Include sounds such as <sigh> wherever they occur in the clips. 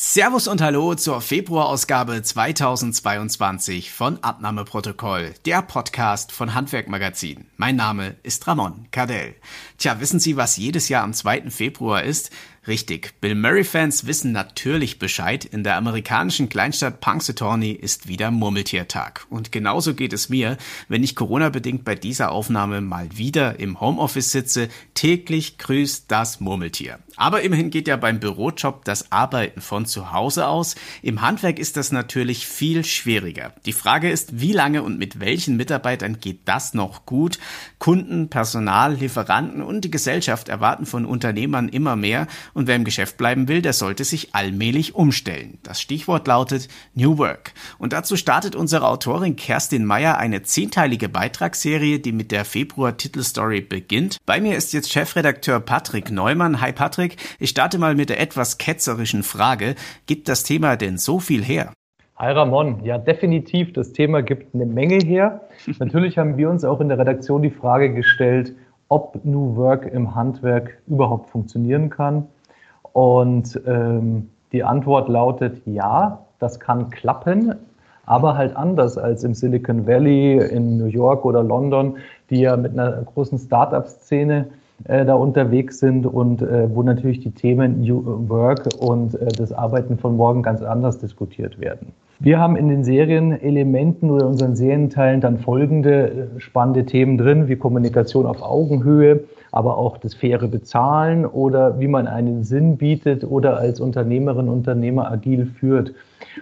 Servus und Hallo zur Februarausgabe 2022 von Abnahmeprotokoll, der Podcast von Handwerkmagazin. Mein Name ist Ramon Cardell. Tja, wissen Sie, was jedes Jahr am 2. Februar ist? Richtig, Bill Murray-Fans wissen natürlich Bescheid. In der amerikanischen Kleinstadt Punxsutawney ist wieder Murmeltiertag. Und genauso geht es mir, wenn ich Corona-bedingt bei dieser Aufnahme mal wieder im Homeoffice sitze. Täglich grüßt das Murmeltier. Aber immerhin geht ja beim Bürojob das Arbeiten von zu Hause aus. Im Handwerk ist das natürlich viel schwieriger. Die Frage ist, wie lange und mit welchen Mitarbeitern geht das noch gut? Kunden, Personal, Lieferanten und die Gesellschaft erwarten von Unternehmern immer mehr und wer im Geschäft bleiben will, der sollte sich allmählich umstellen. Das Stichwort lautet New Work. Und dazu startet unsere Autorin Kerstin Meyer eine zehnteilige Beitragsserie, die mit der Februar-Titelstory beginnt. Bei mir ist jetzt Chefredakteur Patrick Neumann. Hi Patrick, ich starte mal mit der etwas ketzerischen Frage. Gibt das Thema denn so viel her? Hi Ramon, ja definitiv, das Thema gibt eine Menge her. <laughs> Natürlich haben wir uns auch in der Redaktion die Frage gestellt, ob New Work im Handwerk überhaupt funktionieren kann. Und ähm, die Antwort lautet ja, das kann klappen, aber halt anders als im Silicon Valley, in New York oder London, die ja mit einer großen Start-up-Szene äh, da unterwegs sind und äh, wo natürlich die Themen New Work und äh, das Arbeiten von morgen ganz anders diskutiert werden. Wir haben in den Serienelementen oder unseren Serienteilen dann folgende äh, spannende Themen drin, wie Kommunikation auf Augenhöhe, aber auch das faire Bezahlen oder wie man einen Sinn bietet oder als Unternehmerin, Unternehmer agil führt.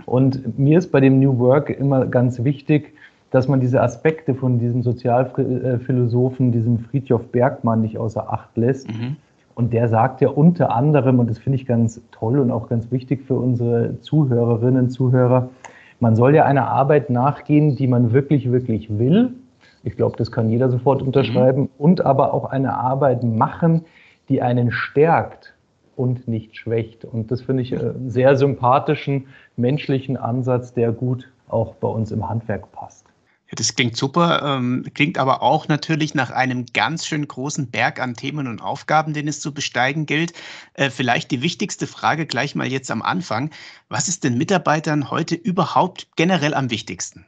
Und mir ist bei dem New Work immer ganz wichtig, dass man diese Aspekte von diesem Sozialphilosophen, diesem Friedjof Bergmann nicht außer Acht lässt. Mhm. Und der sagt ja unter anderem, und das finde ich ganz toll und auch ganz wichtig für unsere Zuhörerinnen und Zuhörer, man soll ja einer Arbeit nachgehen, die man wirklich, wirklich will. Ich glaube, das kann jeder sofort unterschreiben. Mhm. Und aber auch eine Arbeit machen, die einen stärkt und nicht schwächt. Und das finde ich äh, einen sehr sympathischen menschlichen Ansatz, der gut auch bei uns im Handwerk passt. Ja, das klingt super, ähm, klingt aber auch natürlich nach einem ganz schön großen Berg an Themen und Aufgaben, den es zu besteigen gilt. Äh, vielleicht die wichtigste Frage gleich mal jetzt am Anfang. Was ist den Mitarbeitern heute überhaupt generell am wichtigsten?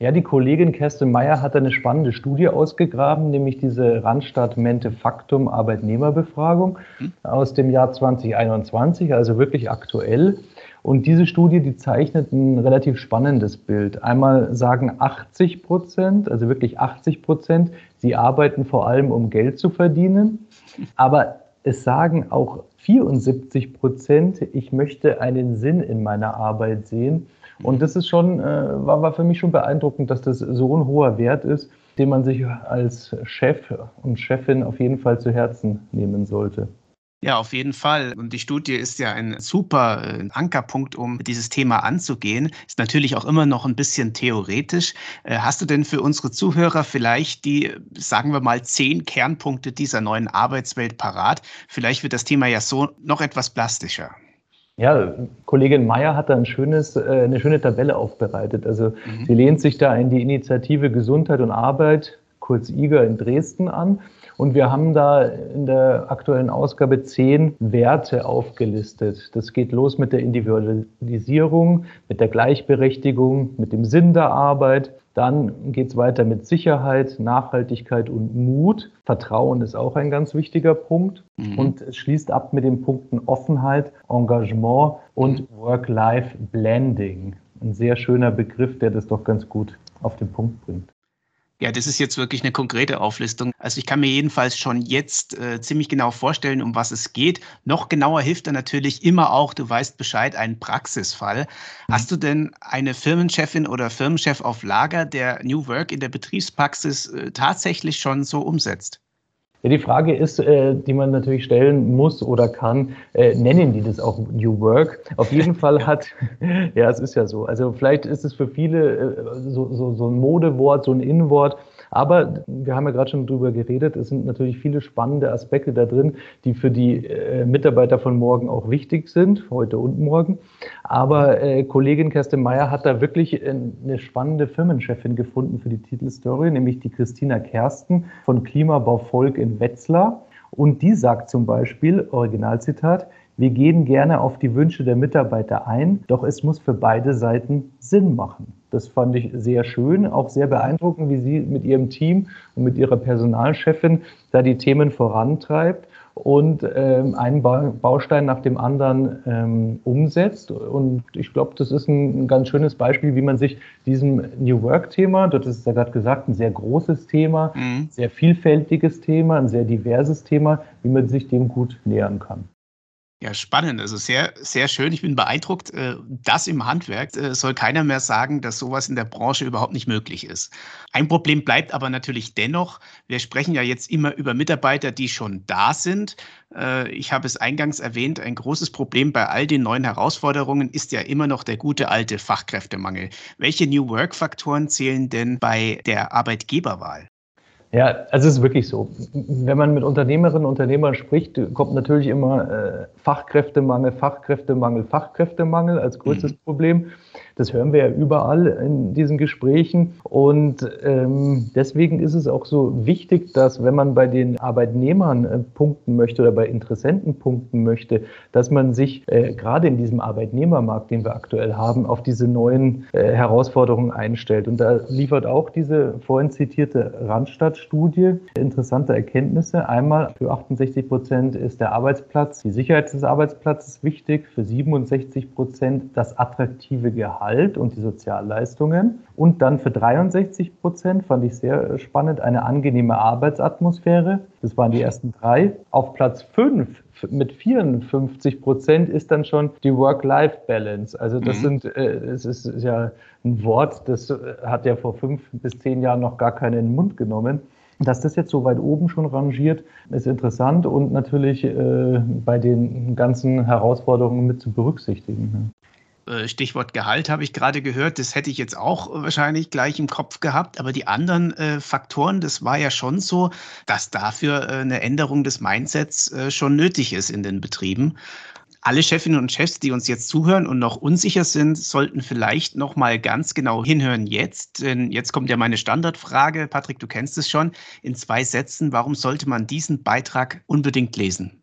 Ja, die Kollegin Kerstin Meyer hat eine spannende Studie ausgegraben, nämlich diese Randstadt Mente Faktum Arbeitnehmerbefragung hm. aus dem Jahr 2021, also wirklich aktuell. Und diese Studie, die zeichnet ein relativ spannendes Bild. Einmal sagen 80 Prozent, also wirklich 80 Prozent, sie arbeiten vor allem, um Geld zu verdienen. Aber es sagen auch 74 Prozent, ich möchte einen Sinn in meiner Arbeit sehen. Und das ist schon, äh, war, war für mich schon beeindruckend, dass das so ein hoher Wert ist, den man sich als Chef und Chefin auf jeden Fall zu Herzen nehmen sollte. Ja, auf jeden Fall. Und die Studie ist ja ein super äh, Ankerpunkt, um dieses Thema anzugehen. Ist natürlich auch immer noch ein bisschen theoretisch. Äh, hast du denn für unsere Zuhörer vielleicht die, sagen wir mal, zehn Kernpunkte dieser neuen Arbeitswelt parat? Vielleicht wird das Thema ja so noch etwas plastischer. Ja, Kollegin Meyer hat da ein schönes, äh, eine schöne Tabelle aufbereitet. Also mhm. sie lehnt sich da in die Initiative Gesundheit und Arbeit, kurz IGA in Dresden an und wir haben da in der aktuellen Ausgabe zehn Werte aufgelistet. Das geht los mit der Individualisierung, mit der Gleichberechtigung, mit dem Sinn der Arbeit. Dann geht es weiter mit Sicherheit, Nachhaltigkeit und Mut. Vertrauen ist auch ein ganz wichtiger Punkt. Mhm. Und es schließt ab mit den Punkten Offenheit, Engagement und mhm. Work-Life-Blending. Ein sehr schöner Begriff, der das doch ganz gut auf den Punkt bringt. Ja, das ist jetzt wirklich eine konkrete Auflistung. Also ich kann mir jedenfalls schon jetzt äh, ziemlich genau vorstellen, um was es geht. Noch genauer hilft dann natürlich immer auch, du weißt Bescheid, ein Praxisfall. Mhm. Hast du denn eine Firmenchefin oder Firmenchef auf Lager, der New Work in der Betriebspraxis äh, tatsächlich schon so umsetzt? Ja, die Frage ist, äh, die man natürlich stellen muss oder kann, äh, nennen die das auch New Work? Auf jeden Fall <laughs> hat, <laughs> ja, es ist ja so. Also vielleicht ist es für viele äh, so, so, so ein Modewort, so ein Innenwort, Aber wir haben ja gerade schon drüber geredet, es sind natürlich viele spannende Aspekte da drin, die für die äh, Mitarbeiter von morgen auch wichtig sind, heute und morgen. Aber äh, Kollegin Kerstin Meyer hat da wirklich äh, eine spannende Firmenchefin gefunden für die Titelstory, nämlich die Christina Kersten von Klimabau Volk in Wetzlar. Und die sagt zum Beispiel, Originalzitat, wir gehen gerne auf die Wünsche der Mitarbeiter ein, doch es muss für beide Seiten Sinn machen. Das fand ich sehr schön, auch sehr beeindruckend, wie sie mit ihrem Team und mit ihrer Personalchefin da die Themen vorantreibt und ähm, einen Baustein nach dem anderen ähm, umsetzt. Und ich glaube, das ist ein, ein, ganz schönes Beispiel, wie man sich diesem New Work-Thema, das ist ja gerade gesagt, ein sehr großes Thema, mhm. sehr vielfältiges Thema, ein sehr diverses Thema, wie man sich dem gut nähern kann. Ja, spannend. Also sehr, sehr schön. Ich bin beeindruckt. Äh, das im Handwerk äh, soll keiner mehr sagen, dass sowas in der Branche überhaupt nicht möglich ist. Ein Problem bleibt aber natürlich dennoch. Wir sprechen ja jetzt immer über Mitarbeiter, die schon da sind. Äh, ich habe es eingangs erwähnt, ein großes Problem bei all den neuen Herausforderungen ist ja immer noch der gute alte Fachkräftemangel. Welche New Work-Faktoren zählen denn bei der Arbeitgeberwahl? Ja, also es ist wirklich so. Wenn man mit Unternehmerinnen und Unternehmern spricht, kommt natürlich immer äh, Fachkräftemangel, Fachkräftemangel, Fachkräftemangel als größtes mhm. Problem. Das hören wir ja überall in diesen Gesprächen. Und ähm, deswegen ist es auch so wichtig, dass wenn man bei den Arbeitnehmern äh, punkten möchte oder bei Interessenten punkten möchte, dass man sich äh, gerade in diesem Arbeitnehmermarkt, den wir aktuell haben, auf diese neuen äh, Herausforderungen einstellt. Und da liefert auch diese vorhin zitierte Randstadt-Studie interessante Erkenntnisse. Einmal für 68 Prozent ist der Arbeitsplatz, die Sicherheit des Arbeitsplatzes wichtig, für 67 Prozent das attraktive Gehalt. Und die Sozialleistungen. Und dann für 63 Prozent, fand ich sehr spannend, eine angenehme Arbeitsatmosphäre. Das waren die ersten drei. Auf Platz fünf mit 54 Prozent ist dann schon die Work-Life-Balance. Also das mhm. sind, äh, es ist ja ein Wort, das hat ja vor fünf bis zehn Jahren noch gar keiner in den Mund genommen. Dass das jetzt so weit oben schon rangiert, ist interessant und natürlich äh, bei den ganzen Herausforderungen mit zu berücksichtigen. Äh, Stichwort Gehalt habe ich gerade gehört, das hätte ich jetzt auch wahrscheinlich gleich im Kopf gehabt, aber die anderen äh, Faktoren, das war ja schon so, dass dafür äh, eine Änderung des Mindsets äh, schon nötig ist in den Betrieben. Alle Chefinnen und Chefs, die uns jetzt zuhören und noch unsicher sind, sollten vielleicht noch mal ganz genau hinhören jetzt, denn jetzt kommt ja meine Standardfrage, Patrick, du kennst es schon, in zwei Sätzen, warum sollte man diesen Beitrag unbedingt lesen?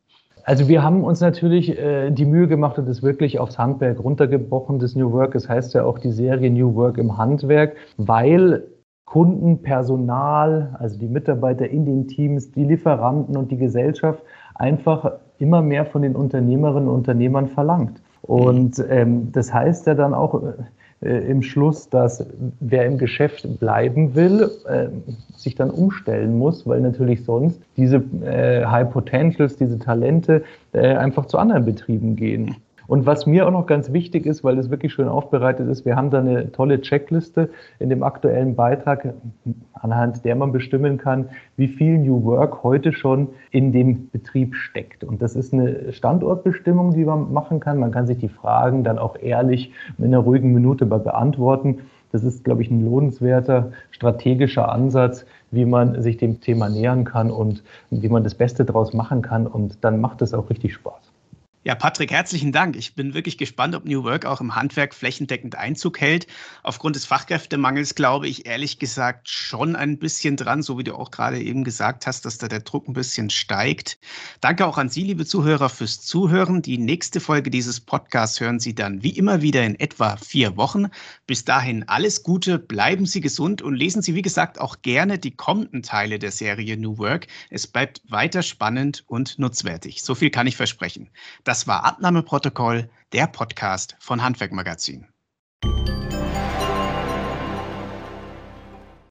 Also wir haben uns natürlich äh, die Mühe gemacht und es wirklich aufs Handwerk runtergebrochen, das New Work. Das heißt ja auch die Serie New Work im Handwerk, weil Kunden, Personal, also die Mitarbeiter in den Teams, die Lieferanten und die Gesellschaft einfach immer mehr von den Unternehmerinnen und Unternehmern verlangt. Und ähm, das heißt ja dann auch, äh, im Schluss, dass wer im Geschäft bleiben will, äh, sich dann umstellen muss, weil natürlich sonst diese äh, High Potentials, diese Talente äh, einfach zu anderen Betrieben gehen. Und was mir auch noch ganz wichtig ist, weil es wirklich schön aufbereitet ist, wir haben da eine tolle Checkliste in dem aktuellen Beitrag, anhand der man bestimmen kann, wie viel New Work heute schon in dem Betrieb steckt. Und das ist eine Standortbestimmung, die man machen kann. Man kann sich die Fragen dann auch ehrlich in einer ruhigen Minute beantworten. Das ist, glaube ich, ein lohnenswerter strategischer Ansatz, wie man sich dem Thema nähern kann und wie man das Beste daraus machen kann. Und dann macht es auch richtig Spaß. Ja, Patrick, herzlichen Dank. Ich bin wirklich gespannt, ob New Work auch im Handwerk flächendeckend Einzug hält. Aufgrund des Fachkräftemangels glaube ich ehrlich gesagt schon ein bisschen dran, so wie du auch gerade eben gesagt hast, dass da der Druck ein bisschen steigt. Danke auch an Sie, liebe Zuhörer, fürs Zuhören. Die nächste Folge dieses Podcasts hören Sie dann wie immer wieder in etwa vier Wochen. Bis dahin alles Gute, bleiben Sie gesund und lesen Sie, wie gesagt, auch gerne die kommenden Teile der Serie New Work. Es bleibt weiter spannend und nutzwertig. So viel kann ich versprechen. Das war Abnahmeprotokoll, der Podcast von Handwerkmagazin.